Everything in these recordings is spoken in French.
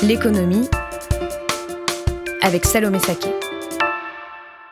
L'économie avec Salomé Saké.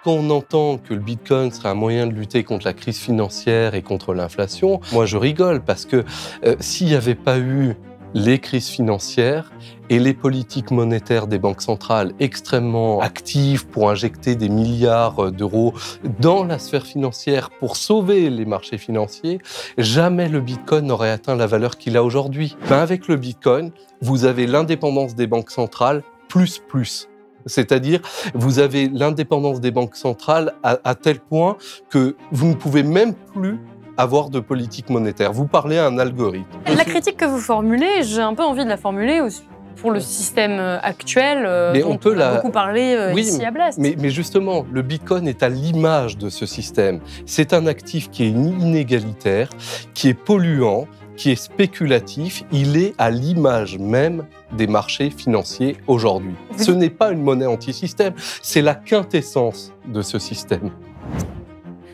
Quand on entend que le Bitcoin serait un moyen de lutter contre la crise financière et contre l'inflation, moi je rigole parce que euh, s'il n'y avait pas eu les crises financières et les politiques monétaires des banques centrales extrêmement actives pour injecter des milliards d'euros dans la sphère financière pour sauver les marchés financiers, jamais le Bitcoin n'aurait atteint la valeur qu'il a aujourd'hui. Ben avec le Bitcoin, vous avez l'indépendance des banques centrales plus plus. C'est-à-dire, vous avez l'indépendance des banques centrales à, à tel point que vous ne pouvez même plus avoir de politique monétaire. Vous parlez à un algorithme. La critique que vous formulez, j'ai un peu envie de la formuler aussi pour le système euh, actuel euh, mais dont on, peut a beaucoup parlé euh, ici à Blast. Mais, mais, justement, le Bitcoin est à l'image de ce système. C'est un actif qui est inégalitaire, qui est polluant, qui est spéculatif. Il est à l'image même des marchés financiers aujourd'hui. Ce n'est pas une monnaie anti-système, c'est la quintessence de ce système.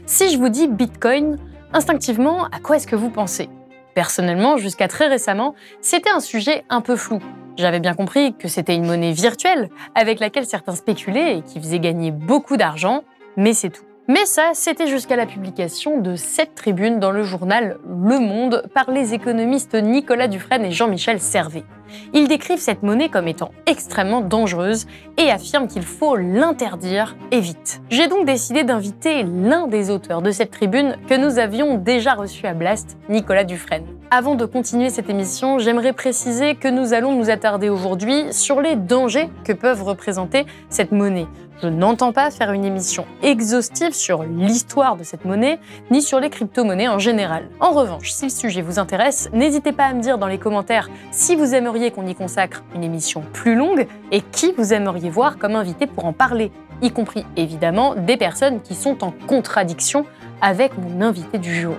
Si je vous dis Bitcoin, Instinctivement, à quoi est-ce que vous pensez? Personnellement, jusqu'à très récemment, c'était un sujet un peu flou. J'avais bien compris que c'était une monnaie virtuelle avec laquelle certains spéculaient et qui faisait gagner beaucoup d'argent, mais c'est tout. Mais ça, c'était jusqu'à la publication de cette tribune dans le journal Le Monde par les économistes Nicolas Dufresne et Jean-Michel Servet. Ils décrivent cette monnaie comme étant extrêmement dangereuse et affirment qu'il faut l'interdire et vite. J'ai donc décidé d'inviter l'un des auteurs de cette tribune que nous avions déjà reçu à Blast, Nicolas Dufresne. Avant de continuer cette émission, j'aimerais préciser que nous allons nous attarder aujourd'hui sur les dangers que peuvent représenter cette monnaie. Je n'entends pas faire une émission exhaustive sur l'histoire de cette monnaie, ni sur les crypto-monnaies en général. En revanche, si le sujet vous intéresse, n'hésitez pas à me dire dans les commentaires si vous aimeriez qu'on y consacre une émission plus longue et qui vous aimeriez voir comme invité pour en parler, y compris évidemment des personnes qui sont en contradiction avec mon invité du jour.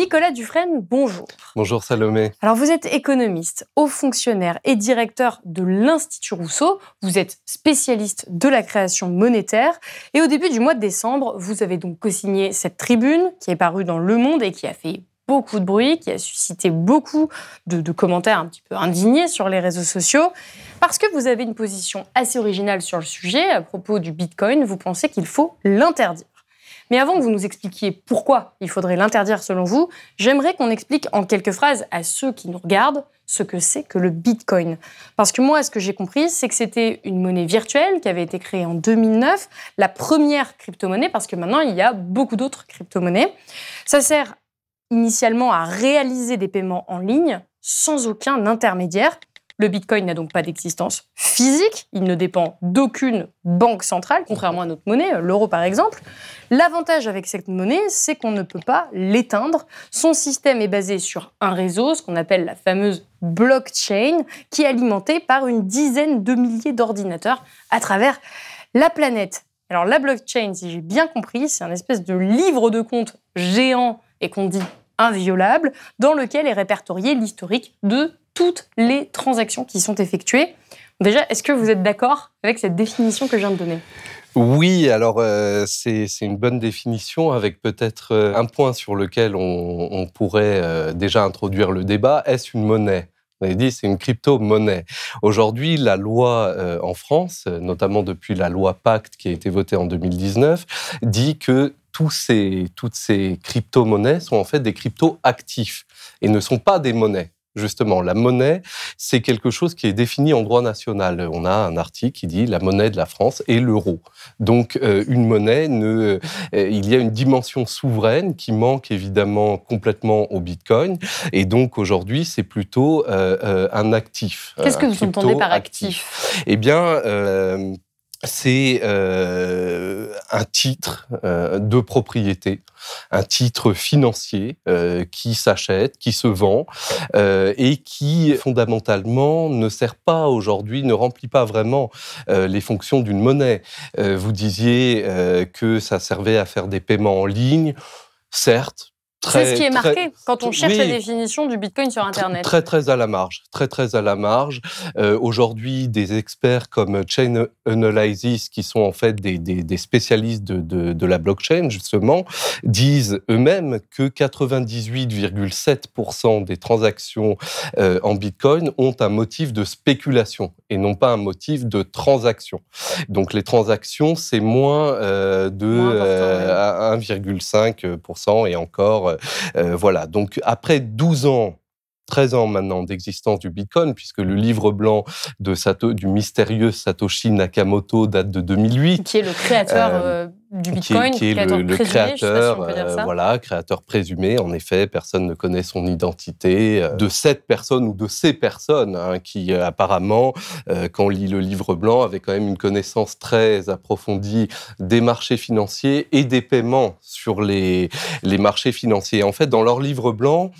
Nicolas Dufresne, bonjour. Bonjour Salomé. Alors vous êtes économiste, haut fonctionnaire et directeur de l'Institut Rousseau. Vous êtes spécialiste de la création monétaire. Et au début du mois de décembre, vous avez donc co-signé cette tribune qui est parue dans Le Monde et qui a fait beaucoup de bruit, qui a suscité beaucoup de, de commentaires un petit peu indignés sur les réseaux sociaux. Parce que vous avez une position assez originale sur le sujet à propos du Bitcoin, vous pensez qu'il faut l'interdire. Mais avant que vous nous expliquiez pourquoi il faudrait l'interdire selon vous, j'aimerais qu'on explique en quelques phrases à ceux qui nous regardent ce que c'est que le Bitcoin. Parce que moi, ce que j'ai compris, c'est que c'était une monnaie virtuelle qui avait été créée en 2009, la première crypto-monnaie, parce que maintenant, il y a beaucoup d'autres crypto-monnaies. Ça sert initialement à réaliser des paiements en ligne sans aucun intermédiaire. Le Bitcoin n'a donc pas d'existence physique, il ne dépend d'aucune banque centrale, contrairement à notre monnaie, l'euro par exemple. L'avantage avec cette monnaie, c'est qu'on ne peut pas l'éteindre. Son système est basé sur un réseau, ce qu'on appelle la fameuse blockchain, qui est alimenté par une dizaine de milliers d'ordinateurs à travers la planète. Alors la blockchain, si j'ai bien compris, c'est un espèce de livre de compte géant et qu'on dit inviolable, dans lequel est répertorié l'historique de toutes les transactions qui sont effectuées. Déjà, est-ce que vous êtes d'accord avec cette définition que je viens de donner? Oui, alors euh, c'est une bonne définition avec peut-être euh, un point sur lequel on, pourrait euh, déjà introduire le débat. Est-ce une monnaie? On avez dit c'est une crypto-monnaie. Aujourd'hui, la loi en France, notamment depuis la loi Pacte qui a été votée en 2019, dit que tous ces, toutes ces crypto-monnaies sont en fait des crypto-actifs et ne sont pas des monnaies. Justement, la monnaie, c'est quelque chose qui est défini en droit national. On a un article qui dit la monnaie de la France est l'euro. Donc, euh, une monnaie, ne, euh, il y a une dimension souveraine qui manque évidemment complètement au Bitcoin. Et donc, aujourd'hui, c'est plutôt euh, un actif. Qu'est-ce que vous entendez par actif? Eh bien, c'est euh, un titre euh, de propriété, un titre financier euh, qui s'achète, qui se vend et qui fondamentalement ne sert pas aujourd'hui, ne remplit pas vraiment les fonctions d'une monnaie. vous disiez que ça servait à faire des paiements en ligne. Certes, c'est ce qui est marqué quand on cherche la définition du Bitcoin sur Internet. Très, très à la marge. Très, très à la marge. Euh, aujourd'hui, des experts comme Chain Analysis, qui sont en fait des, des, spécialistes de, de, de, la blockchain, justement, disent eux-mêmes que 98,7% des transactions euh, en Bitcoin ont un motif de spéculation et non pas un motif de transaction. Donc, les transactions, c'est moins euh, de 1,5% et encore euh, euh, voilà. Donc après 12 ans 13 ans maintenant d'existence du Bitcoin, puisque le livre blanc de Sato, du mystérieux Satoshi Nakamoto date de 2008. Qui est le créateur euh, du Bitcoin, qui, est le, créateur, voilà, créateur présumé. En effet, personne ne connaît son identité de cette personne ou de ces personnes hein, qui apparemment, quand on lit le livre blanc, avait quand même une connaissance très approfondie des marchés financiers et des paiements sur les, les marchés financiers. En fait, dans leur livre blanc,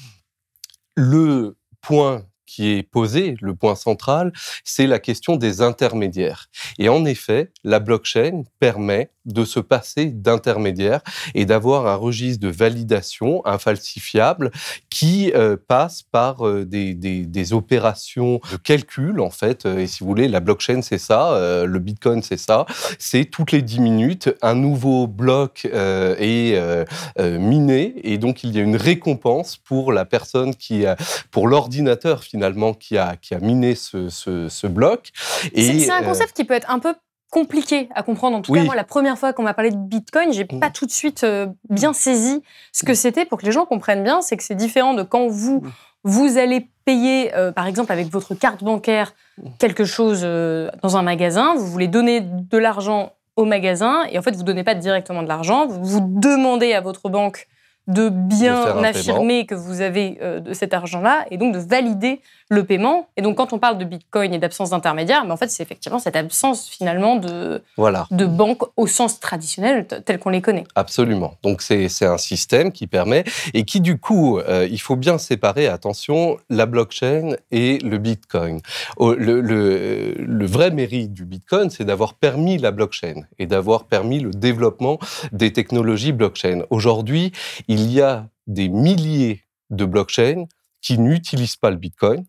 le point qui est posé, le point central, c'est la question des intermédiaires. Et en effet, la blockchain permet de se passer d'intermédiaires et d'avoir un registre de validation infalsifiable qui euh, passe par euh, des, des, opérations de calcul, en fait. Et si vous voulez, la blockchain, c'est ça, euh, le Bitcoin, c'est ça. C'est toutes les 10 minutes, un nouveau bloc est miné et donc il y a une récompense pour la personne qui a, pour l'ordinateur finalement qui a, qui a miné ce, ce, ce bloc. C'est un concept qui peut être un peu compliqué à comprendre. En tout cas, moi, la première fois qu'on m'a parlé de Bitcoin, j'ai pas mm. tout de suite euh, bien saisi ce que mm. c'était pour que les gens comprennent bien. C'est que c'est différent de quand vous vous allez payer, euh, par exemple, avec votre carte bancaire quelque chose euh, dans un magasin. Vous voulez donner de l'argent au magasin et en fait, vous donnez pas directement de l'argent. Vous, vous demandez à votre banque de bien affirmer que vous avez de cet argent-là et donc de valider le paiement. Et donc, quand on parle de Bitcoin et d'absence d'intermédiaire, mais en fait, c'est effectivement cette absence finalement de, voilà. de banque au sens traditionnel tel qu'on les connaît. Absolument. Donc, c'est un système qui permet et qui, du coup, euh, il faut bien séparer, attention, la blockchain et le Bitcoin. Le, le, le vrai mérite du Bitcoin, c'est d'avoir permis la blockchain et d'avoir permis le développement des technologies blockchain. Aujourd'hui, il y a des milliers de blockchains qui n'utilisent pas le Bitcoin,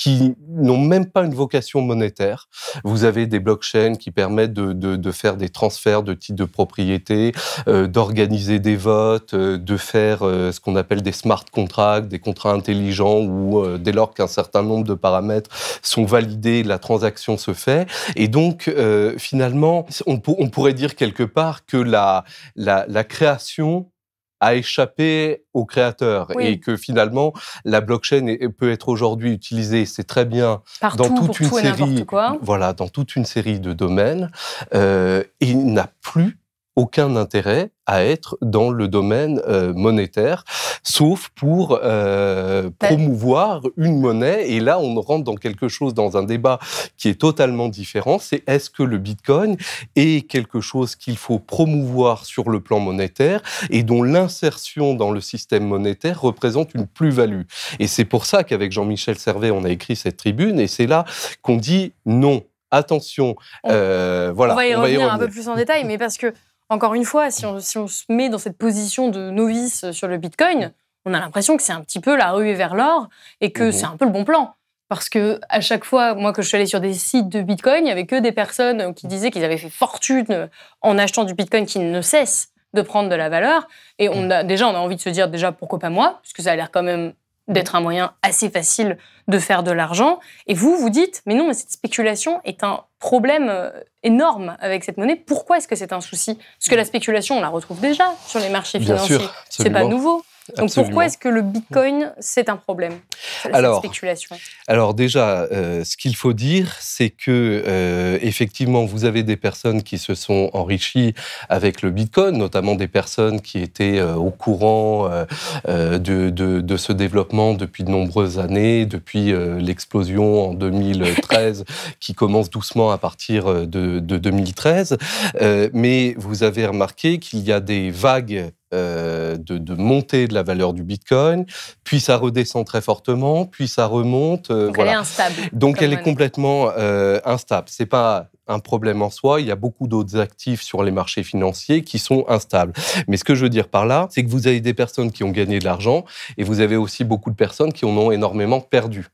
qui n'ont même pas une vocation monétaire. Vous avez des blockchains qui permettent de, faire des transferts de titres de propriété, euh, d'organiser des votes, euh, de faire euh, ce qu'on appelle des smart contracts, des contrats intelligents où dès lors qu'un certain nombre de paramètres sont validés, la transaction se fait. Et donc finalement, on, pourrait dire quelque part que la création a échappé au créateur et que finalement la blockchain peut être aujourd'hui utilisée, c'est très bien dans toute une série, voilà, dans toute une série de domaines, euh, et n'a plus aucun intérêt à être dans le domaine euh, monétaire, sauf pour euh, promouvoir une monnaie. Et là, on rentre dans quelque chose, dans un débat qui est totalement différent. C'est est-ce que le Bitcoin est quelque chose qu'il faut promouvoir sur le plan monétaire et dont l'insertion dans le système monétaire représente une plus-value? Et c'est pour ça qu'avec Jean-Michel Servet, on a écrit cette tribune. Et c'est là qu'on dit non. Attention, euh, voilà. On va y revenir un peu plus en détail, mais parce que encore une fois, si on, se met dans cette position de novice sur le Bitcoin, on a l'impression que c'est un petit peu la ruée vers l'or et que mhm. c'est un peu le bon plan. Parce que à chaque fois, moi, que je suis allée sur des sites de Bitcoin, il y avait que des personnes qui disaient qu'ils avaient fait fortune en achetant du Bitcoin qui ne cesse de prendre de la valeur. Et on a, déjà, on a envie de se dire déjà pourquoi pas moi, puisque ça a l'air quand même d'être un moyen assez facile de faire de l'argent. Et vous, vous dites, mais non, mais cette spéculation est un problème euh, énorme avec cette monnaie. Pourquoi est-ce que c'est un souci? Parce que la spéculation, on la retrouve déjà sur les marchés financiers. C'est pas nouveau. Donc pourquoi est-ce que le Bitcoin, c'est un problème cette alors, spéculation? alors déjà, euh, ce qu'il faut dire, c'est que euh, effectivement, vous avez des personnes qui se sont enrichies avec le Bitcoin, notamment des personnes qui étaient euh, au courant de, de, de, ce développement depuis de nombreuses années, depuis l'explosion en 2013, qui commence doucement à partir de, de 2013. mais vous avez remarqué qu'il y a des vagues euh, de, de, montée de la valeur du Bitcoin, puis ça redescend très fortement, puis ça remonte. Euh, Donc voilà. elle est instable. Donc elle est complètement euh, instable. C'est pas un problème en soi. Il y a beaucoup d'autres actifs sur les marchés financiers qui sont instables. Mais ce que je veux dire par là, c'est que vous avez des personnes qui ont gagné de l'argent et vous avez aussi beaucoup de personnes qui en ont énormément perdu.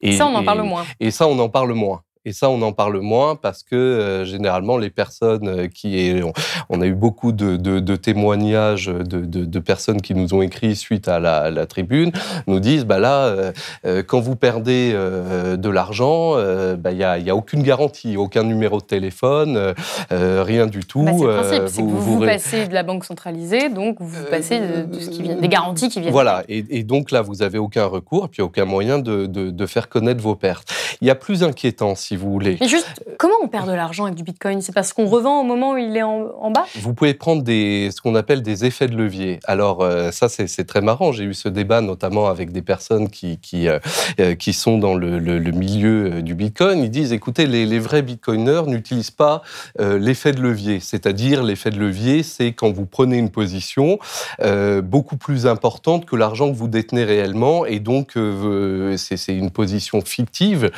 Et ça, on en parle moins. Et ça, on en parle moins. Et ça, on en parle moins parce que euh, généralement, les personnes euh, qui... On, on a eu beaucoup de, de, de témoignages de, de, personnes qui nous ont écrit suite à la, la tribune, nous disent, bah là, euh, quand vous perdez de l'argent, bah, il n'y a, y a, aucune garantie, aucun numéro de téléphone, rien du tout. Bah, c'est le principe, c'est que vous, vous, vous, passez de la banque centralisée, donc vous passez de, ce qui vient, des garanties qui viennent. Voilà, et, et donc là, vous n'avez aucun recours, et puis aucun moyen de, de, faire connaître vos pertes. Il y a plus inquiétant, si vous voulez. Mais juste, comment on perd de l'argent avec du Bitcoin? C'est parce qu'on revend au moment où il est en, en bas? Vous pouvez prendre des, ce qu'on appelle des effets de levier. Alors euh, ça, c'est très marrant. J'ai eu ce débat notamment avec des personnes qui, qui, euh, euh qui sont dans le, le, le, milieu du Bitcoin. Ils disent, écoutez, les, les vrais Bitcoiners n'utilisent pas euh, l'effet de levier. C'est-à-dire, l'effet de levier, c'est quand vous prenez une position beaucoup plus importante que l'argent que vous détenez réellement. Et donc, c'est une position fictive,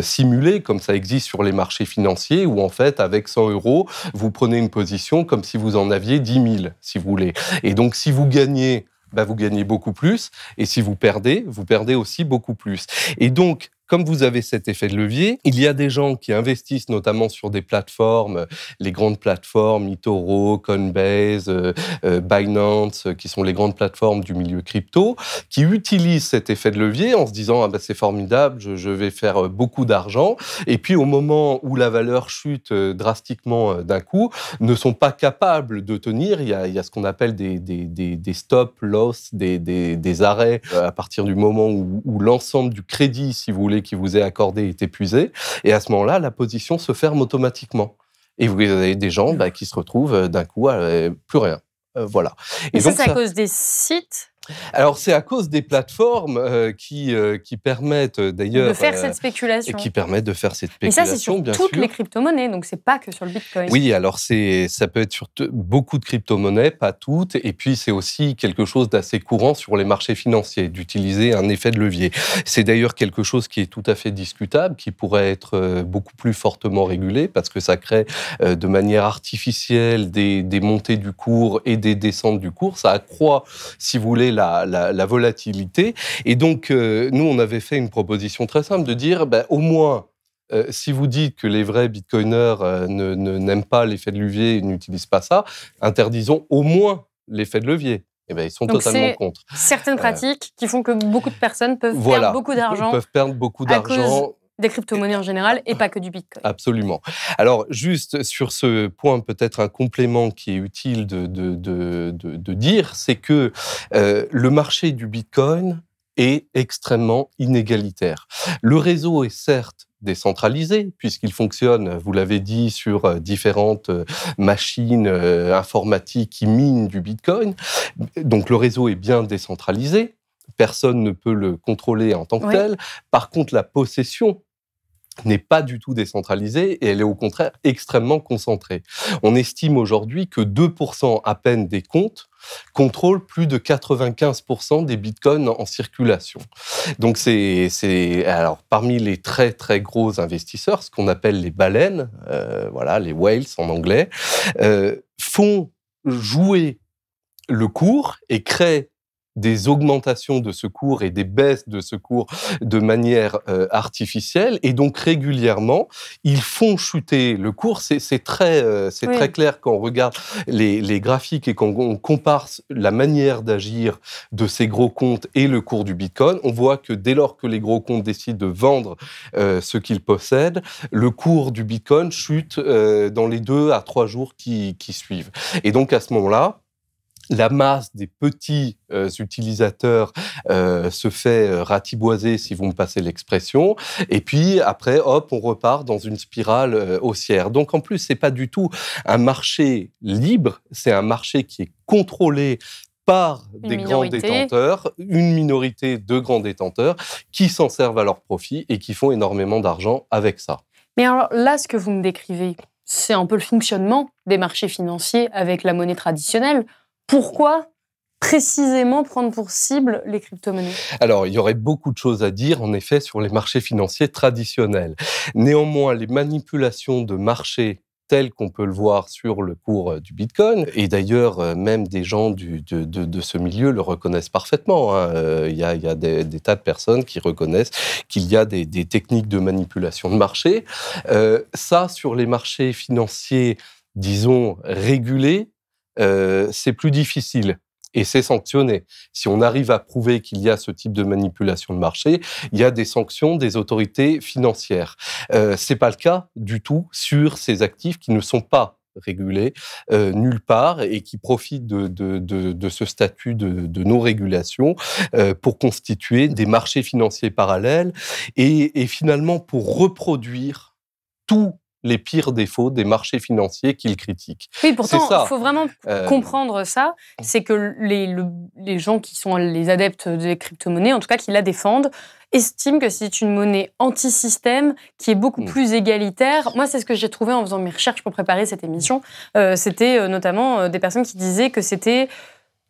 simulée, comme ça existe sur les marchés financiers, où en fait, avec 100 euros, vous prenez une position comme si vous en aviez 10 000, si vous voulez. Et donc, si vous gagnez, bah, vous gagnez beaucoup plus, et si vous perdez, vous perdez aussi beaucoup plus. Et donc, comme vous avez cet effet de levier, il y a des gens qui investissent notamment sur des plateformes, les grandes plateformes, eToro, Coinbase, euh, euh, Binance, qui sont les grandes plateformes du milieu crypto, qui utilisent cet effet de levier en se disant ah ben c'est formidable, je, vais faire euh, beaucoup d'argent. Et puis au moment où la valeur chute euh, drastiquement d'un coup, ne sont pas capables de tenir. Il y a, ce qu'on appelle des, des, des, des stop loss, des, arrêts à partir du moment où l'ensemble du crédit, si vous voulez, qui vous est accordé est épuisé. Et à ce moment-là, la position se ferme automatiquement. Et vous avez des gens bah, qui se retrouvent euh, d'un coup à euh, plus rien. Euh, voilà. Et, et ça, c'est à cause des sites alors c'est à cause des plateformes euh, qui, euh, qui permettent d'ailleurs de faire cette spéculation et qui permettent de faire cette spéculation. Et ça c'est sur toutes sûr. les crypto-monnaies, donc c'est pas que sur le Bitcoin. Oui, alors c'est ça peut être sur beaucoup de crypto-monnaies, pas toutes, et puis c'est aussi quelque chose d'assez courant sur les marchés financiers d'utiliser un effet de levier. C'est d'ailleurs quelque chose qui est tout à fait discutable, qui pourrait être euh, beaucoup plus fortement régulé parce que ça crée de manière artificielle des, des montées du cours et des descentes du cours. Ça accroît, si vous voulez, la, la, la, volatilité. Et donc, euh, nous, on avait fait une proposition très simple de dire, ben, au moins, euh, si vous dites que les vrais bitcoiners euh, ne, n'aiment pas l'effet de levier et n'utilisent pas ça, interdisons au moins l'effet de levier. Eh ben, ils sont Donc totalement contre. Certaines pratiques qui font que beaucoup de personnes peuvent voilà, perdre beaucoup d'argent. Peuvent perdre beaucoup d'argent des crypto-monnaies en général et pas que du Bitcoin. Absolument. Alors, juste sur ce point, peut-être un complément qui est utile de, de, de, de, dire, c'est que euh, le marché du Bitcoin est extrêmement inégalitaire. Le réseau est certes décentralisé, puisqu'il fonctionne, vous l'avez dit, sur différentes machines informatiques qui minent du Bitcoin. Donc le réseau est bien décentralisé. Personne ne peut le contrôler en tant que oui. tel. Par contre, la possession n'est pas du tout décentralisée et elle est au contraire extrêmement concentrée. On estime aujourd'hui que 2% à peine des comptes contrôlent plus de 95% des bitcoins en circulation. Donc c'est c'est alors parmi les très très gros investisseurs, ce qu'on appelle les baleines, euh, voilà les whales en anglais, euh, font jouer le cours et créent des augmentations de secours et des baisses de secours de manière euh, artificielle. Et donc régulièrement ils font chuter le cours. C'est très euh, c'est oui. très clair quand on regarde les, les graphiques et quand on compare la manière d'agir de ces gros comptes et le cours du bitcoin on voit que dès lors que les gros comptes décident de vendre euh, ce qu'ils possèdent le cours du bitcoin chute euh, dans les deux à trois jours qui, qui suivent. Et donc à ce moment là la masse des petits euh, utilisateurs euh, se fait euh, ratiboiser, si vous me passez l'expression, et puis après, hop, on repart dans une spirale haussière. Donc en plus, c'est pas du tout un marché libre, c'est un marché qui est contrôlé par des grands détenteurs, une minorité de grands détenteurs qui s'en servent à leur profit et qui font énormément d'argent avec ça. Mais alors là, ce que vous me décrivez, c'est un peu le fonctionnement des marchés financiers avec la monnaie traditionnelle. Pourquoi précisément prendre pour cible les crypto-monnaies? Alors, il y aurait beaucoup de choses à dire, en effet, sur les marchés financiers traditionnels. Néanmoins, les manipulations de marchés tel qu'on peut le voir sur le cours euh, du Bitcoin. Et d'ailleurs, euh, même des gens de, ce milieu le reconnaissent parfaitement. Hein. Euh, il y a des, tas de personnes qui reconnaissent qu'il y a des, techniques de manipulation de marché. ça, sur les marchés financiers, disons, régulés, c'est plus difficile et c'est sanctionné. Si on arrive à prouver qu'il y a ce type de manipulation de marché, il y a des sanctions des autorités financières. Euh, c'est pas le cas du tout sur ces actifs qui ne sont pas régulés euh, nulle part et qui profitent de, de, de, de ce statut de, non-régulation euh, pour constituer des marchés financiers parallèles et, et finalement pour reproduire tout les pires défauts des marchés financiers qu'ils critiquent. Oui, pourtant, il faut vraiment euh, comprendre ça. C'est que les, les, gens qui sont les adeptes des crypto-monnaies, en tout cas qui la défendent, estiment que c'est une monnaie anti-système qui est beaucoup mm. plus égalitaire. Moi, c'est ce que j'ai trouvé en faisant mes recherches pour préparer cette émission. Euh, c'était euh, notamment des personnes qui disaient que c'était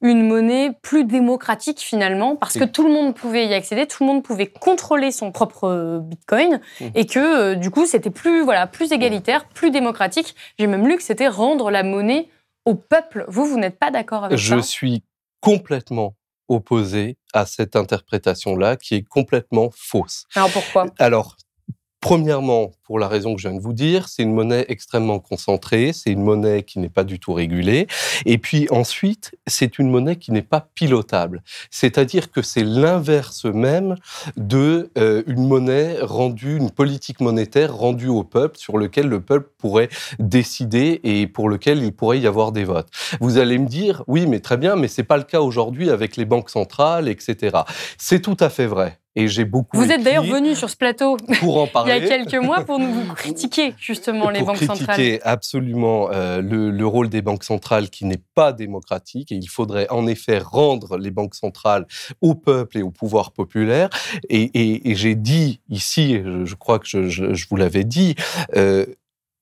une monnaie plus démocratique finalement, parce que tout le monde pouvait y accéder, tout le monde pouvait contrôler son propre euh, Bitcoin, mmh. et que euh, du coup c'était plus voilà plus égalitaire, plus démocratique. J'ai même lu que c'était rendre la monnaie au peuple. Vous, vous n'êtes pas d'accord avec ça? Je suis complètement opposé à cette interprétation-là, qui est complètement fausse. Alors pourquoi? Alors Premièrement, pour la raison que je viens de vous dire, c'est une monnaie extrêmement concentrée, c'est une monnaie qui n'est pas du tout régulée. Et puis ensuite, c'est une monnaie qui n'est pas pilotable. C'est-à-dire que c'est l'inverse même de euh, une monnaie rendue, une politique monétaire rendue au peuple, sur lequel le peuple pourrait décider et pour lequel il pourrait y avoir des votes. Vous allez me dire, oui, mais très bien, mais c'est pas le cas aujourd'hui avec les banques centrales, etc. C'est tout à fait vrai. Et j'ai beaucoup. Vous êtes d'ailleurs venu sur ce plateau pour en parler. il y a quelques mois pour nous critiquer justement les banques centrales. Critiquer absolument euh, le, rôle des banques centrales qui n'est pas démocratique et il faudrait en effet rendre les banques centrales au peuple et au pouvoir populaire. Et, j'ai dit ici, je, crois que je, vous l'avais dit. Euh,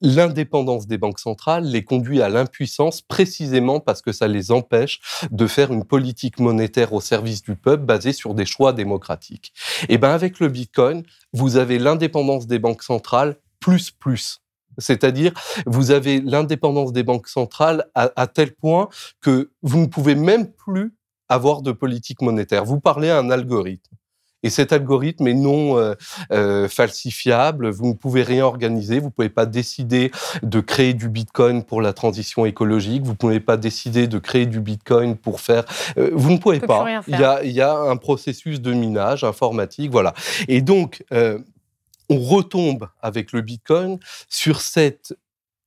l'indépendance des banques centrales les conduit à l'impuissance précisément parce que ça les empêche de faire une politique monétaire au service du peuple basée sur des choix démocratiques. Et eh ben avec le Bitcoin, vous avez l'indépendance des banques centrales plus plus. C'est-à-dire, vous avez l'indépendance des banques centrales à, à tel point que vous ne pouvez même plus avoir de politique monétaire. Vous parlez à un algorithme. Et cet algorithme est non euh, euh, falsifiable. Vous ne pouvez rien organiser. Vous ne pouvez pas décider de créer du Bitcoin pour la transition écologique. Vous ne pouvez pas décider de créer du Bitcoin pour faire. Euh, vous ne pouvez pas. Il y, a, il y, a, un processus de minage informatique, voilà. Et donc, on retombe avec le Bitcoin sur cette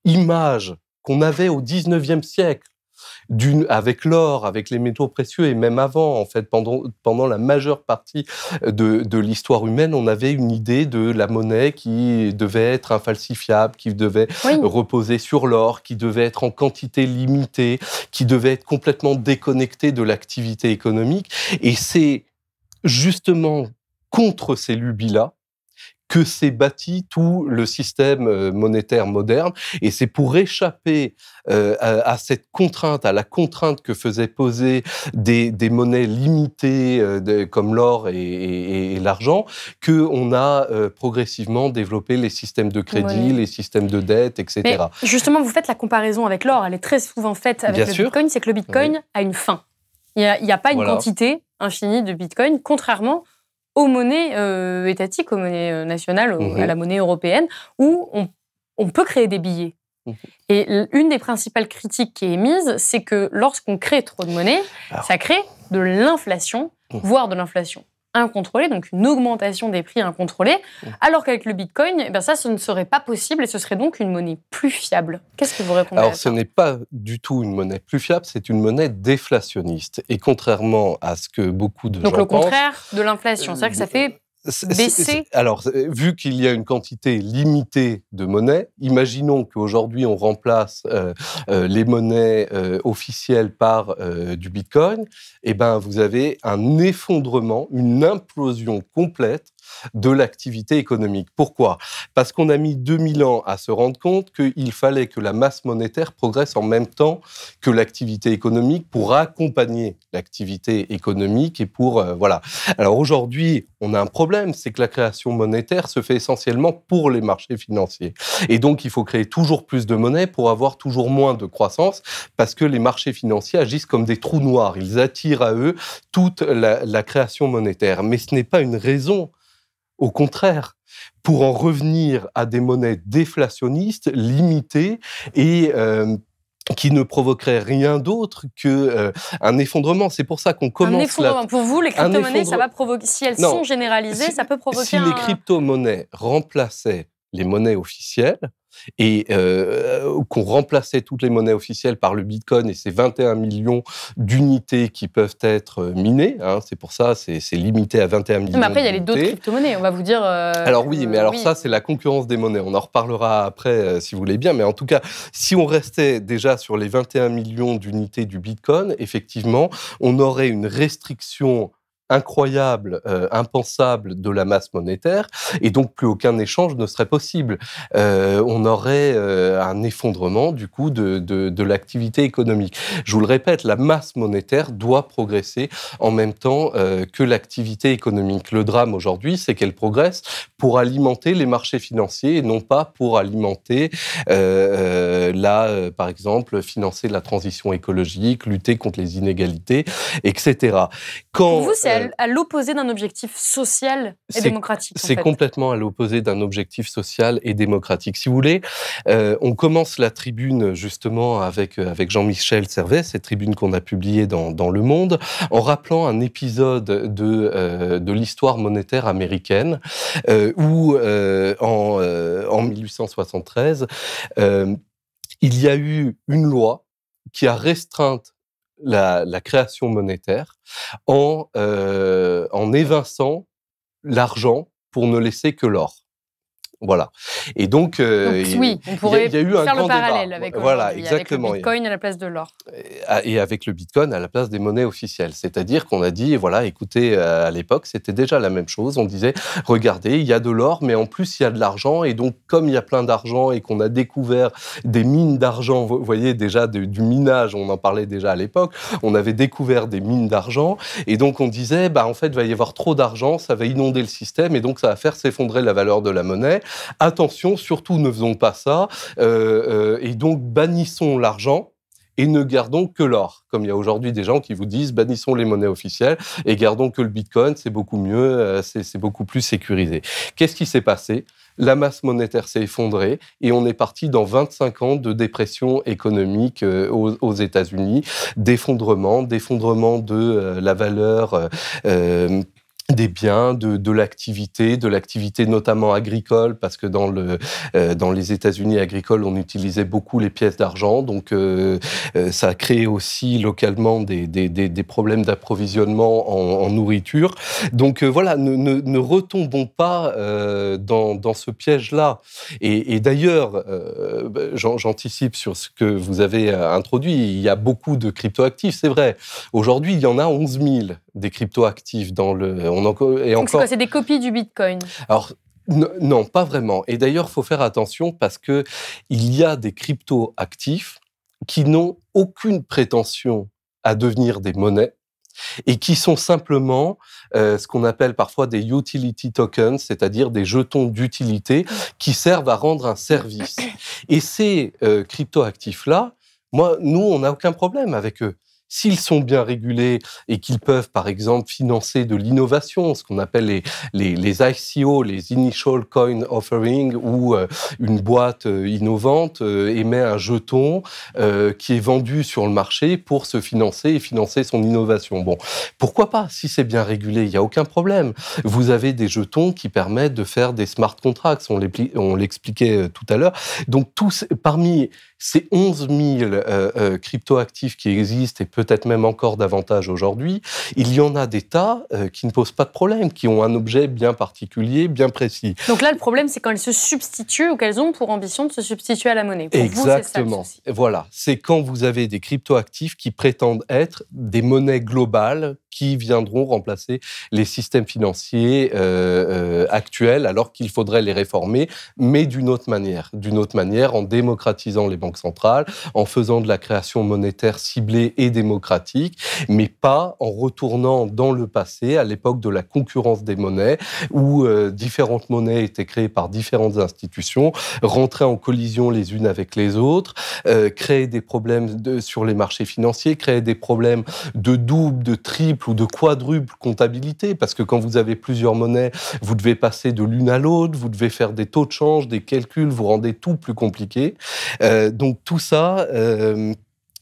image qu'on avait au 19e siècle avec l'or, avec les métaux précieux et même avant, en fait, pendant, pendant la majeure partie de, de l'histoire humaine, on avait une idée de la monnaie qui devait être infalsifiable, qui devait reposer sur l'or, qui devait être en quantité limitée, qui devait être complètement déconnectée de l'activité économique. Et c'est justement contre ces lubies-là que s'est bâti tout le système euh, monétaire moderne. Et c'est pour échapper euh, à, cette contrainte, à la contrainte que faisaient poser des, des monnaies limitées euh, comme l'or et, et, l'argent, qu'on a progressivement développé les systèmes de crédit, les systèmes de dette, etc. Mais justement, vous faites la comparaison avec l'or, elle est très souvent faite avec le Bitcoin, c'est que le Bitcoin a une fin. Il n'y a, a, pas une quantité infinie de Bitcoin, contrairement aux monnaies euh, étatiques, aux monnaies euh, nationales, à la mhm. monnaie européenne, où on, peut créer des billets. Mhm. Et une des principales critiques qui est émise, c'est que lorsqu'on crée trop de monnaie, ça crée de l'inflation, mhm. voire de l'inflation incontrôlée, donc une augmentation des prix incontrôlée, alors qu'avec le Bitcoin, eh bien ça, ce ne serait pas possible et ce serait donc une monnaie plus fiable. Qu'est-ce que vous répondez Alors, à ce n'est pas du tout une monnaie plus fiable, c'est une monnaie déflationniste. Et contrairement à ce que beaucoup de Donc gens le pensent, contraire de l'inflation. C'est-à-dire que ça fait C'est- baisser Alors, vu qu'il y a une quantité limitée de monnaie, imaginons qu'aujourd'hui on remplace euh, euh, les monnaies euh, officielles par du Bitcoin, et ben vous avez un effondrement, une implosion complète de l'activité économique. Pourquoi? Parce qu'on a mis 2000 ans à se rendre compte qu'il fallait que la masse monétaire progresse en même temps que l'activité économique pour accompagner l'activité économique et pour euh, voilà. Alors aujourd'hui, on a un problème, c'est que la création monétaire se fait essentiellement pour les marchés financiers. Et donc, il faut créer toujours plus de monnaie pour avoir toujours moins de croissance, parce que les marchés financiers agissent comme des trous noirs. Ils attirent à eux toute la, la création monétaire. Mais ce n'est pas une raison. Au contraire, pour en revenir à des monnaies déflationnistes, limitées et euh, qui ne provoqueraient rien d'autre que euh, un effondrement. C'est pour ça qu'on un commence effondrement. la- Pour vous, les crypto-monnaies, ça va provoquer. Si elles Non. sont généralisées, Si- ça peut provoquer si un. les crypto-monnaies remplaçaient les monnaies officielles et euh, qu'on remplaçait toutes les monnaies officielles par le Bitcoin et ces 21 millions d'unités qui peuvent être euh, minées, hein, c'est pour ça, c'est limité à 21 millions Mais après, il y a les d'autres crypto-monnaies. On va vous dire. euh, Alors oui, mais alors oui. ça, c'est la concurrence des monnaies. On en reparlera après, si vous voulez bien. Mais en tout cas, si on restait déjà sur les 21 millions d'unités du Bitcoin, effectivement, on aurait une restriction incroyable, euh, impensable de la masse monétaire, et donc plus aucun échange ne serait possible. Euh, on aurait euh, un effondrement du coup de, de, de l'activité économique. Je vous le répète, la masse monétaire doit progresser en même temps que l'activité économique. Le drame aujourd'hui, c'est qu'elle progresse pour alimenter les marchés financiers et non pas pour alimenter, là, par exemple, financer la transition écologique, lutter contre les inégalités, etc. Quand, vous, c'est euh, à l'opposé d'un objectif social et c'est- démocratique. en c'est fait. complètement à l'opposé d'un objectif social et démocratique. Si vous voulez, euh, on commence la tribune justement avec, euh, avec Jean-Michel Servet, cette tribune qu'on a publiée dans, dans Le Monde, en rappelant un épisode de, euh, de l'histoire monétaire américaine où en, en 1873, euh, il y a eu une loi qui a restreint la, création monétaire en, euh, en évinçant l'argent pour ne laisser que l'or. Voilà. Et donc, euh, Donc, oui, on pourrait y a eu un faire le grand débat. parallèle avec, Voilà, aujourd'hui, avec le exactement. Bitcoin à la place de l'or. et avec le Bitcoin à la place des monnaies officielles. C'est-à-dire qu'on a dit, voilà, écoutez, euh, à l'époque, c'était déjà la même chose. On disait, regardez, il y a de l'or, mais en plus, il y a de l'argent. Et donc, comme il y a plein d'argent et qu'on a découvert des mines d'argent, vous voyez déjà de- du minage, on en parlait déjà à l'époque, on avait découvert des mines d'argent. Et donc, on disait, bah, en fait, il va y avoir trop d'argent, ça va inonder le système et donc ça va faire s'effondrer la valeur de la monnaie. Attention, surtout ne faisons pas ça. Euh, euh, et donc, bannissons l'argent et ne gardons que l'or. Comme il y a aujourd'hui des gens qui vous disent bannissons les monnaies officielles et gardons que le bitcoin, c'est beaucoup mieux, euh, c'est beaucoup plus sécurisé. Qu'est-ce qui s'est passé? La masse monétaire s'est effondrée et on est parti dans 25 ans de dépression économique aux, États-Unis, d'effondrement, d'effondrement de la valeur. Des biens, de, de l'activité, de l'activité notamment agricole, parce que dans, le, euh, dans les États-Unis agricoles, on utilisait beaucoup les pièces d'argent, donc euh, euh, ça a créé aussi localement des, des, des, des problèmes d'approvisionnement en, en nourriture. Donc euh, voilà, ne, ne, ne retombons pas euh, dans, dans ce piège-là. Et, et d'ailleurs, euh, j'an- j'anticipe sur ce que vous avez introduit, il y a beaucoup de cryptoactifs, c'est vrai. Aujourd'hui, il y en a 11 000 des cryptoactifs dans le... On en, et c'est quoi C'est des copies du Bitcoin? alors, non, pas vraiment. Et d'ailleurs, il faut faire attention parce que il y a des crypto actifs qui n'ont aucune prétention à devenir des monnaies et qui sont simplement euh, ce qu'on appelle parfois des utility tokens, c'est-à-dire des jetons d'utilité qui servent à rendre un service. Et ces euh, crypto-actifs-là, moi, nous, on n'a aucun problème avec eux. S'ils sont bien régulés et qu'ils peuvent, par exemple, financer de l'innovation, ce qu'on appelle les, les, les, ICO, les Initial Coin Offering, où euh, une boîte euh, innovante euh, émet un jeton qui est vendu sur le marché pour se financer et financer son innovation. Bon, pourquoi pas Si c'est bien régulé, il n'y a aucun problème. Vous avez des jetons qui permettent de faire des smart contracts, on l'expliquait tout à l'heure. Donc, tous, parmi ces 11 000 euh, euh, cryptoactifs qui existent et peut-être même encore davantage aujourd'hui, il y en a des tas euh, qui ne posent pas de problème, qui ont un objet bien particulier, bien précis. Donc là, le problème, c'est quand elles se substituent ou qu'elles ont pour ambition de se substituer à la monnaie. Pour Exactement. Vous, ça, voilà. C'est quand vous avez des cryptoactifs qui prétendent être des monnaies globales qui viendront remplacer les systèmes financiers euh, euh, actuels, alors qu'il faudrait les réformer, mais d'une autre manière, d'une autre manière, en démocratisant les banques centrales, en faisant de la création monétaire ciblée et démocratique, mais pas en retournant dans le passé, à l'époque de la concurrence des monnaies, où euh, différentes monnaies étaient créées par différentes institutions, rentraient en collision les unes avec les autres, créer des problèmes de, sur les marchés financiers, créer des problèmes de double, de triple ou de quadruple comptabilité, parce que quand vous avez plusieurs monnaies, vous devez passer de l'une à l'autre, vous devez faire des taux de change, des calculs, vous rendez tout plus compliqué. Euh, donc tout ça euh,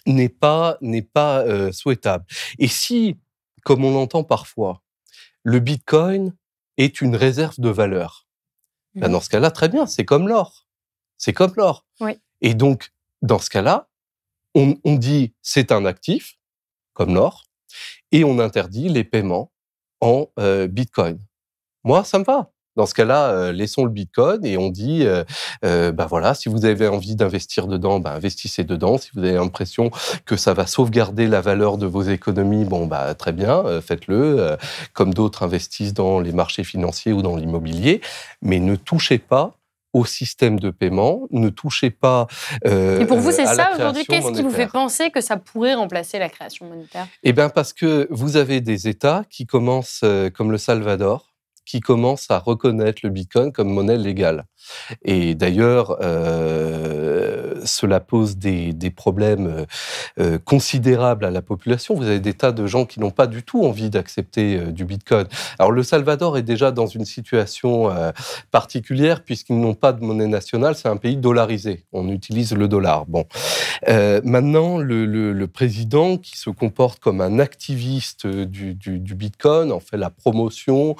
n'est pas, n'est pas euh, souhaitable. Et si, comme on l'entend parfois, le Bitcoin est une réserve de valeur, ben mmh. dans ce cas-là, très bien, c'est comme l'or. C'est comme l'or. Oui. Et donc, dans ce cas-là, on, on dit c'est un actif, comme l'or, et on interdit les paiements en euh, Bitcoin. Moi, ça me va. Dans ce cas-là, euh, laissons le Bitcoin et on dit, bah voilà, si vous avez envie d'investir dedans, bah investissez dedans. Si vous avez l'impression que ça va sauvegarder la valeur de vos économies, bon bah très bien, faites-le. comme d'autres investissent dans les marchés financiers ou dans l'immobilier, mais ne touchez pas au système de paiement, ne touchez pas. Euh, Et pour vous, c'est ça aujourd'hui? Qu'est-ce qui vous fait penser que ça pourrait remplacer la création monétaire? Eh bien, parce que vous avez des États qui commencent, euh, comme le Salvador, qui commencent à reconnaître le Bitcoin comme monnaie légale. Et d'ailleurs, euh, cela pose des, problèmes euh, euh, considérables à la population. Vous avez des tas de gens qui n'ont pas du tout envie d'accepter du Bitcoin. Alors le Salvador est déjà dans une situation particulière puisqu'ils n'ont pas de monnaie nationale. C'est un pays dollarisé. On utilise le dollar. Bon, maintenant le, président qui se comporte comme un activiste du, Bitcoin, en fait la promotion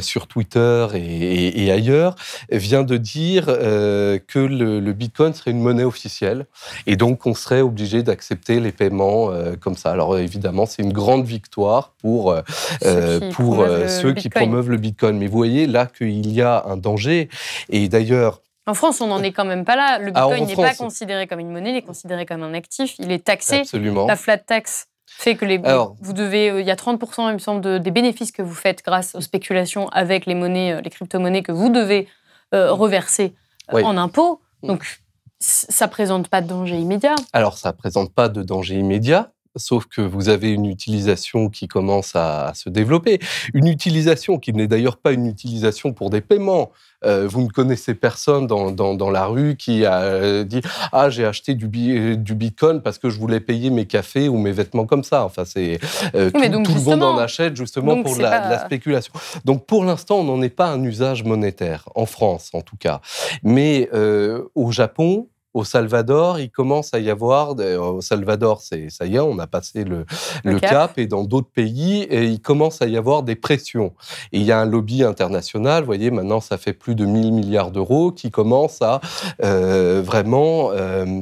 sur Twitter et, et ailleurs, vient de dire euh, que le, le, Bitcoin serait une monnaie officielle et donc on serait obligé d'accepter les paiements euh, comme ça. Alors évidemment, c'est une grande victoire pour, euh, ceux, qui, pour ceux qui promeuvent le Bitcoin. Mais vous voyez là qu'il y a un danger. Et d'ailleurs, en France, on n'en est quand même pas là. Le Bitcoin n'est pas considéré comme une monnaie, il est considéré comme un actif. Il est taxé. Absolument. La flat tax fait que les, Alors, vous devez, il y a 30%, il me semble, de, des bénéfices que vous faites grâce aux spéculations avec les monnaies, les crypto-monnaies que vous devez euh, reversé euh, en impôts. Mm. Donc, ça présente pas de danger immédiat. Alors, ça présente pas de danger immédiat sauf que vous avez une utilisation qui commence à, se développer. Une utilisation qui n'est d'ailleurs pas une utilisation pour des paiements. Euh, vous ne connaissez personne dans, dans, dans la rue qui a euh, dit ah j'ai acheté du, du bitcoin parce que je voulais payer mes cafés ou mes vêtements comme ça. Enfin c'est euh, tout, tout le monde en achète justement pour la, pas... la, spéculation. Donc pour l'instant on n'en est pas un usage monétaire en France en tout cas, mais euh, au Japon au Salvador, il commence à y avoir, au Salvador, c'est ça y est, on a passé le, le, le cap. cap. et dans d'autres pays, et il commence à y avoir des pressions. Et il y a un lobby international, vous voyez, maintenant ça fait plus de 1000 milliards d'euros, qui commence à euh, vraiment... Euh,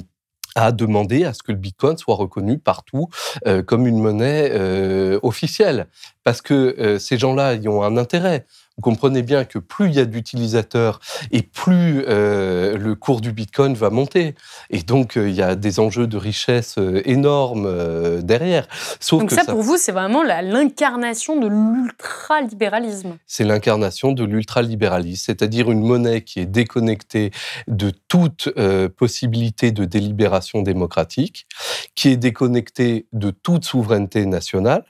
à demander à ce que le Bitcoin soit reconnu partout euh, comme une monnaie euh, officielle. Parce que euh, ces gens-là, ils ont un intérêt. Vous comprenez bien que plus il y a d'utilisateurs et plus euh, le cours du Bitcoin va monter. Et donc, euh, il y a des enjeux de richesse euh, énormes derrière. Sauf donc que ça, ça, pour vous, c'est vraiment l'incarnation de l'ultralibéralisme. C'est l'incarnation de l'ultralibéralisme, c'est-à-dire une monnaie qui est déconnectée de toute euh, possibilité de délibération démocratique, qui est déconnectée de toute souveraineté nationale,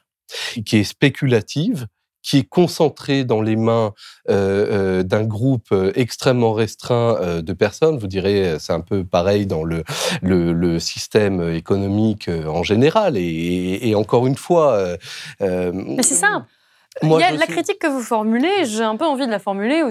qui est spéculative, qui est concentré dans les mains d'un groupe extrêmement restreint de personnes. Vous direz, c'est un peu pareil dans le, le, système économique en général. Et, et encore une fois... Mais c'est ça il y a la critique que vous formulez, j'ai un peu envie de la formuler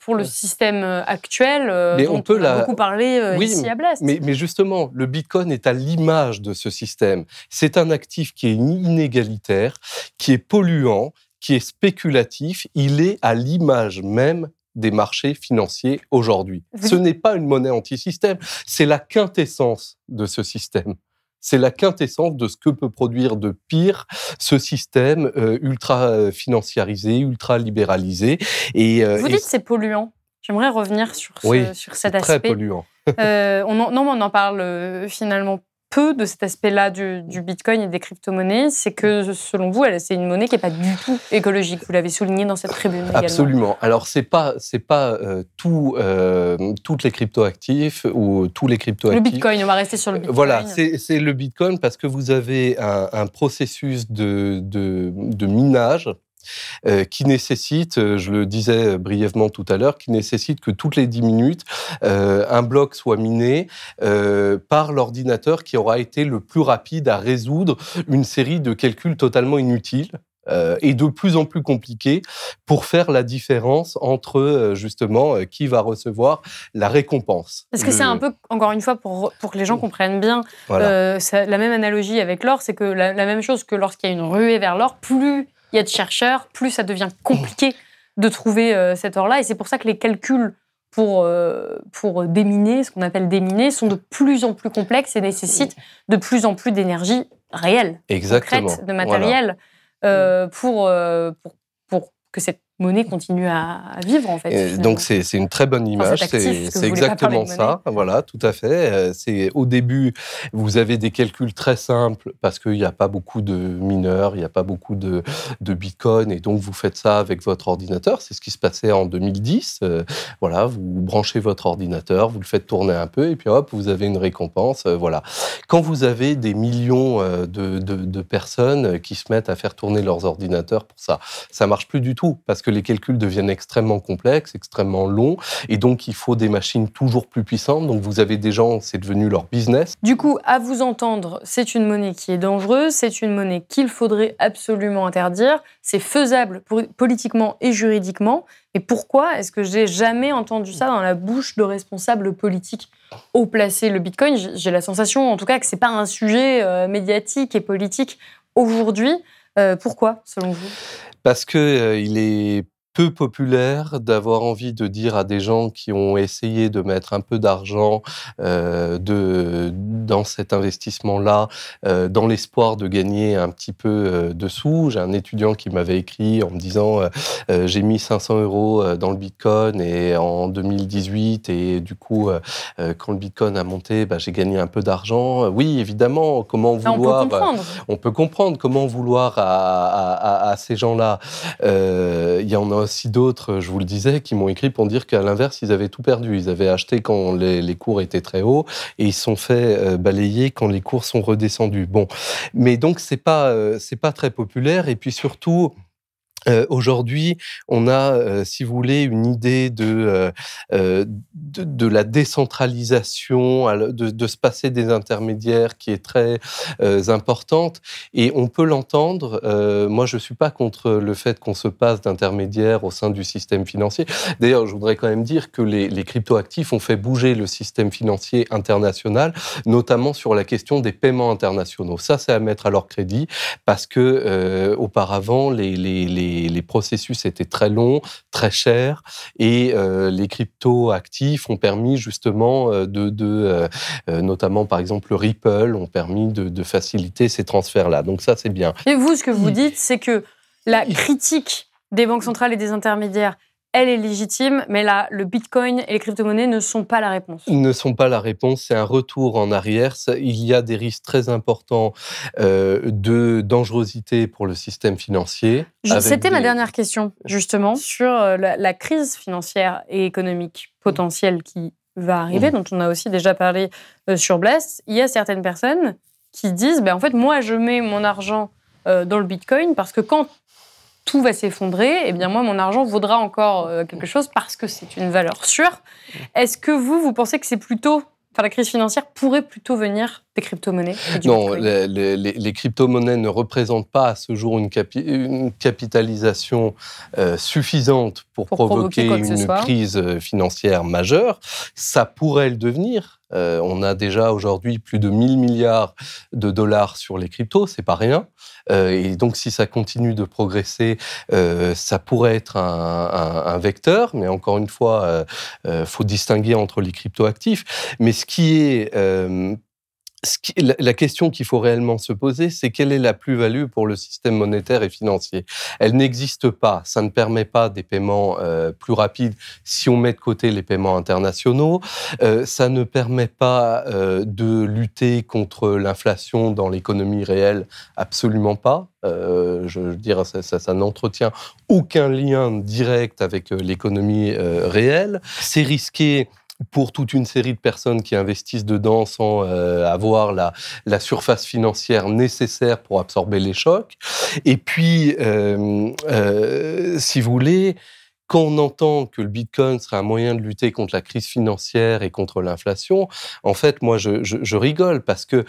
pour le système euh, actuel euh, mais dont on, peut a beaucoup parlé euh, ici à Blast. Mais, mais, justement, le Bitcoin est à l'image de ce système. C'est un actif qui est inégalitaire, qui est polluant, qui est spéculatif. Il est à l'image même des marchés financiers aujourd'hui. Ce n'est pas une monnaie anti-système, c'est la quintessence de ce système. C'est la quintessence de ce que peut produire de pire ce système euh, ultra euh, financiarisé, ultra libéralisé. Et, euh, Vous dites c'est polluant. J'aimerais revenir sur, sur cet aspect. Très polluant. on non, on en parle finalement peu de cet aspect-là du, Bitcoin et des crypto-monnaies, c'est que selon vous, c'est une monnaie qui n'est pas du tout écologique. Vous l'avez souligné dans cette tribune. Absolument. Alors c'est pas c'est pas euh, tout euh, toutes les crypto-actifs ou tous les crypto-actifs. Le Bitcoin, on va rester sur le Bitcoin. Voilà, c'est le Bitcoin parce que vous avez un, processus de, de, de minage euh, qui nécessite, euh, je le disais brièvement tout à l'heure, qui nécessite que toutes les 10 minutes, euh, un bloc soit miné par l'ordinateur qui aura été le plus rapide à résoudre une série de calculs totalement inutiles. et de plus en plus compliqués pour faire la différence entre justement qui va recevoir la récompense. Parce que c'est un peu, encore une fois, pour, pour que les gens comprennent bien, la même analogie avec l'or, c'est que la, la, même chose que lorsqu'il y a une ruée vers l'or, plus il y a de chercheurs, plus ça devient compliqué de trouver euh, cet or-là. Et c'est pour ça que les calculs pour, euh, pour déminer, ce qu'on appelle déminer, sont de plus en plus complexes et nécessitent de plus en plus d'énergie réelle, concrète, de matériel, euh, pour, pour, pour, que cette monnaie continue à, vivre en fait. donc c'est une très bonne image, c'est exactement ça, voilà, tout à fait. Euh, c'est au début, vous avez des calculs très simples parce qu'il n'y a pas beaucoup de mineurs, il n'y a pas beaucoup de, de bitcoin et donc vous faites ça avec votre ordinateur. C'est ce qui se passait en 2010. Euh, voilà, vous branchez votre ordinateur, vous le faites tourner un peu et puis hop, vous avez une récompense. Euh, voilà. Quand vous avez des millions de, de, de personnes qui se mettent à faire tourner leurs ordinateurs pour ça, ça marche plus du tout parce que les calculs deviennent extrêmement complexes, extrêmement longs, et donc il faut des machines toujours plus puissantes. Donc vous avez des gens, c'est devenu leur business. Du coup, à vous entendre, c'est une monnaie qui est dangereuse, c'est une monnaie qu'il faudrait absolument interdire, c'est faisable politiquement et juridiquement. Et pourquoi est-ce que j'ai jamais entendu ça dans la bouche de responsables politiques haut placés Le Bitcoin, j'ai la sensation, en tout cas, que c'est pas un sujet euh, médiatique et politique aujourd'hui. Euh, pourquoi, selon vous? Parce qu'il euh, il est peu populaire d'avoir envie de dire à des gens qui ont essayé de mettre un peu d'argent euh, de, dans cet investissement-là, euh, dans l'espoir de gagner un petit peu euh, de sous. J'ai un étudiant qui m'avait écrit en me disant j'ai mis 500 euros dans le Bitcoin et en 2018 et du coup quand le Bitcoin a monté, bah, j'ai gagné un peu d'argent. Oui, évidemment. Comment vouloir On peut comprendre. on peut comprendre comment vouloir à, à, à, ces gens-là. Il y en a d'autres, je vous le disais, qui m'ont écrit pour dire qu'à l'inverse, ils avaient tout perdu. Ils avaient acheté quand les, cours étaient très hauts et ils se sont fait euh, balayer quand les cours sont redescendus. Bon, mais donc c'est pas euh, c'est pas très populaire et puis surtout aujourd'hui, on a, si vous voulez, une idée de, de, la décentralisation, de, se passer des intermédiaires qui est très importante. Et on peut l'entendre. moi, je suis pas contre le fait qu'on se passe d'intermédiaires au sein du système financier. D'ailleurs, je voudrais quand même dire que les, les cryptoactifs ont fait bouger le système financier international, notamment sur la question des paiements internationaux. Ça, c'est à mettre à leur crédit parce que auparavant, les les, processus étaient très longs, très chers, et euh, les crypto-actifs ont permis justement euh, de, de euh, notamment par exemple le Ripple, ont permis de, de faciliter ces transferts-là. Donc ça, c'est bien. Et vous, ce que vous dites, c'est que la critique des banques centrales et des intermédiaires elle est légitime, mais là, le Bitcoin et les crypto-monnaies ne sont pas la réponse. Ils ne sont pas la réponse, c'est un retour en arrière. Il y a des risques très importants euh, de dangerosité pour le système financier. C'était ma dernière question, justement, sur euh, la, crise financière et économique potentielle qui va arriver, mmh. dont on a aussi déjà parlé euh, sur Blast. Il y a certaines personnes qui disent, ben, en fait, moi, je mets mon argent dans le Bitcoin parce que quand tout va s'effondrer, eh bien moi, mon argent vaudra encore quelque chose parce que c'est une valeur sûre. Est-ce que vous, vous pensez que c'est plutôt la crise financière pourrait plutôt venir des crypto-monnaies Non, les, crypto-monnaies ne représentent pas à ce jour une, capitalisation euh, suffisante pour, provoquer, une crise euh, financière majeure. Ça pourrait le devenir. Euh, on a déjà aujourd'hui plus de 1000 milliards de dollars sur les cryptos, c'est pas rien. et donc, si ça continue de progresser, ça pourrait être un, vecteur. Mais encore une fois, il faut distinguer entre les crypto-actifs. Mais ce qui est la question qu'il faut réellement se poser, c'est quelle est la plus-value pour le système monétaire et financier? Elle n'existe pas. Ça ne permet pas des paiements euh, plus rapides si on met de côté les paiements internationaux. Euh, ça ne permet pas euh, de lutter contre l'inflation dans l'économie réelle, absolument pas. je veux dire, ça, ça n'entretient aucun lien direct avec l'économie réelle. C'est risqué pour toute une série de personnes qui investissent dedans sans euh, avoir la, surface financière nécessaire pour absorber les chocs. Et puis, euh, euh, si vous voulez, quand on entend que le Bitcoin serait un moyen de lutter contre la crise financière et contre l'inflation, en fait, moi, je, je rigole parce que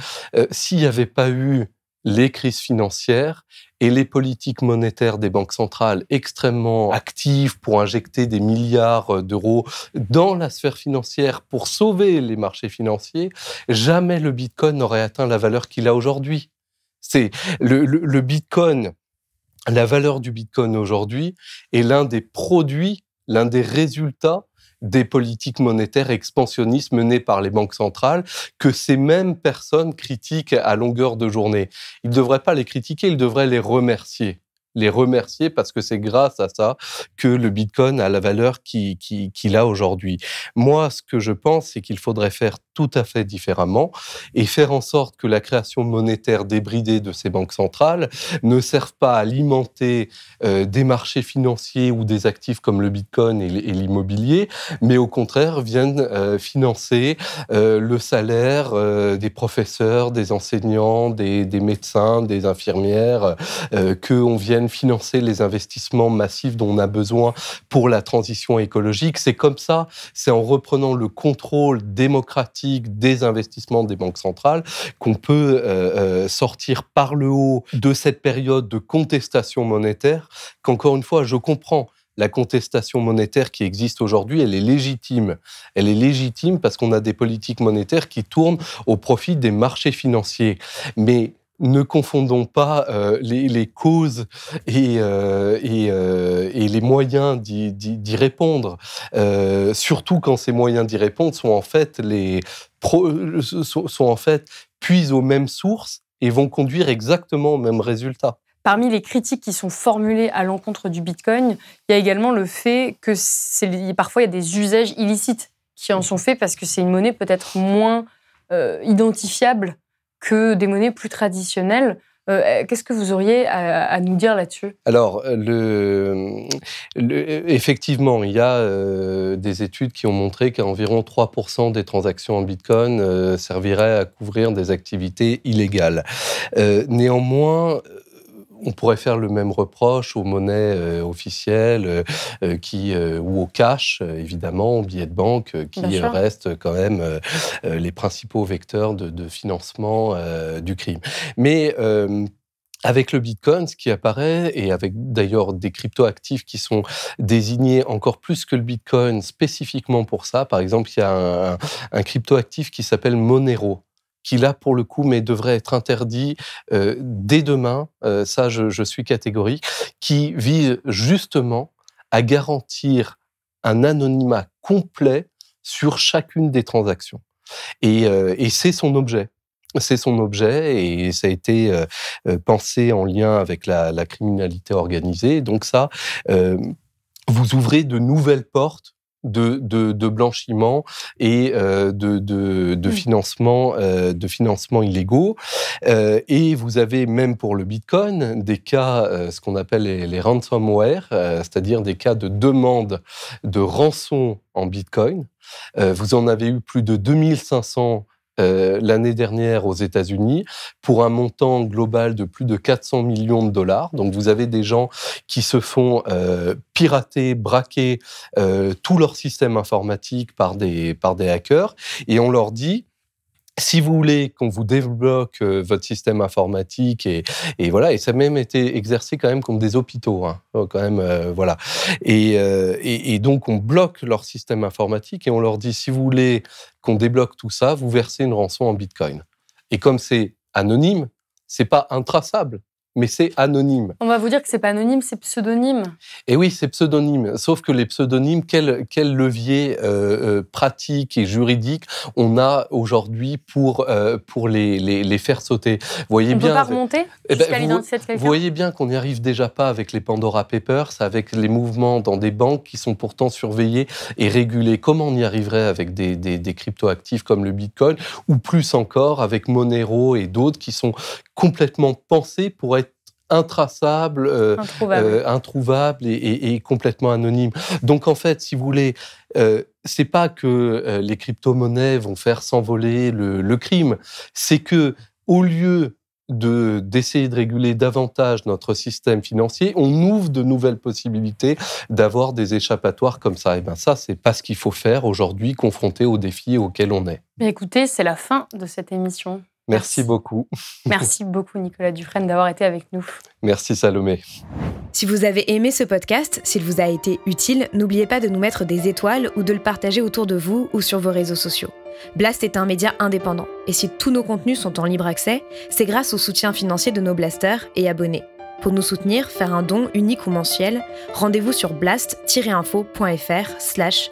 s'il n'y avait pas eu les crises financières et les politiques monétaires des banques centrales extrêmement actives pour injecter des milliards d'euros dans la sphère financière pour sauver les marchés financiers, jamais le Bitcoin n'aurait atteint la valeur qu'il a aujourd'hui. C'est le Bitcoin, la valeur du Bitcoin aujourd'hui est l'un des produits, l'un des résultats des politiques monétaires expansionnistes menées par les banques centrales que ces mêmes personnes critiquent à longueur de journée. Ils ne devraient pas les critiquer, ils devraient les remercier les remercier parce que c'est grâce à ça que le Bitcoin a la valeur qu'il a aujourd'hui. Moi, ce que je pense, c'est qu'il faudrait faire tout à fait différemment et faire en sorte que la création monétaire débridée de ces banques centrales ne serve pas à alimenter euh, des marchés financiers ou des actifs comme le Bitcoin et l'immobilier, mais au contraire viennent euh, financer euh, le salaire des professeurs, des enseignants, des, des médecins, des infirmières, qu'on vienne financer les investissements massifs dont on a besoin pour la transition écologique. C'est comme ça, c'est en reprenant le contrôle démocratique des investissements des banques centrales qu'on peut euh, euh, sortir par le haut de cette période de contestation monétaire qu'encore une fois, je comprends la contestation monétaire qui existe aujourd'hui, elle est légitime. Elle est légitime parce qu'on a des politiques monétaires qui tournent au profit des marchés financiers. Mais ne confondons pas euh, les, causes et, euh, euh, et, les moyens d'y répondre, surtout quand ces moyens d'y répondre sont en fait les sont, en fait puisent aux mêmes sources et vont conduire exactement au même résultat. Parmi les critiques qui sont formulées à l'encontre du Bitcoin, il y a également le fait que parfois il y a des usages illicites qui en sont faits parce que c'est une monnaie peut-être moins identifiable que des monnaies plus traditionnelles. Euh, qu'est-ce que vous auriez à, nous dire là-dessus? Alors, le, effectivement, il y a euh, des études qui ont montré qu'environ 3% des transactions en Bitcoin euh, serviraient à couvrir des activités illégales. néanmoins, on pourrait faire le même reproche aux monnaies euh, officielles euh, euh, qui, ou au cash, évidemment, aux billets de banque, qui restent quand même les principaux vecteurs de, financement du crime. Mais avec le Bitcoin, ce qui apparaît, et avec d'ailleurs des cryptoactifs qui sont désignés encore plus que le Bitcoin spécifiquement pour ça, par exemple, il y a un, un cryptoactif qui s'appelle Monero qui là, pour le coup, mais devrait être interdit euh, dès demain, euh, ça je, suis catégorique, qui vise justement à garantir un anonymat complet sur chacune des transactions. Et, euh, c'est son objet. C'est son objet et ça a été pensé en lien avec la, la criminalité organisée. Donc ça, vous ouvrez de nouvelles portes de, de, blanchiment et euh, de, de, financement, euh, de financement illégaux. Euh, et vous avez même pour le Bitcoin des cas, ce qu'on appelle les, ransomware, c'est-à-dire des cas de demande de rançon en Bitcoin. vous en avez eu plus de 2500 euh, l'année dernière aux États-Unis pour un montant global de plus de 400 millions de dollars. Donc vous avez des gens qui se font euh, pirater, braquer euh, tout leur système informatique par des, par des hackers et on leur dit si vous voulez qu'on vous débloque euh, votre système informatique et, voilà, et ça a même été exercé quand même comme des hôpitaux, hein, oh, quand même, euh, voilà. Et, euh, et, donc on bloque leur système informatique et on leur dit si vous voulez qu'on débloque tout ça, vous versez une rançon en Bitcoin. Et comme c'est anonyme, c'est pas intraçable mais c'est anonyme. On va vous dire que c'est pas anonyme, c'est pseudonyme. Et oui, c'est pseudonyme. Sauf que les pseudonymes, quel, quel levier euh, euh, pratique et juridique on a aujourd'hui pour, euh, pour les, les, les, faire sauter? Voyez on bien, peut pas remonter? Eh ben, vous, vous voyez bien qu'on n'y arrive déjà pas avec les Pandora Papers, avec les mouvements dans des banques qui sont pourtant surveillés et régulés. Comment on y arriverait avec des, des, des cryptoactifs comme le Bitcoin ou plus encore avec Monero et d'autres qui sont complètement pensés pour être intraçable, euh, introuvable, euh, introuvable et, et, et, complètement anonyme. Donc en fait, si vous voulez, euh, c'est pas que euh, les crypto-monnaies vont faire s'envoler le, le, crime, c'est que au lieu de d'essayer de réguler davantage notre système financier, on ouvre de nouvelles possibilités d'avoir des échappatoires comme ça. Et ben ça, c'est pas ce qu'il faut faire aujourd'hui, confronté aux défis auxquels on est. Mais écoutez, c'est la fin de cette émission. Merci, beaucoup. Merci beaucoup, Nicolas Dufresne, d'avoir été avec nous. Merci, Salomé. Si vous avez aimé ce podcast, s'il vous a été utile, n'oubliez pas de nous mettre des étoiles ou de le partager autour de vous ou sur vos réseaux sociaux. Blast est un média indépendant, et si tous nos contenus sont en libre accès, c'est grâce au soutien financier de nos blasters et abonnés. Pour nous soutenir, faire un don unique ou mensuel, rendez-vous sur blast-info.fr slash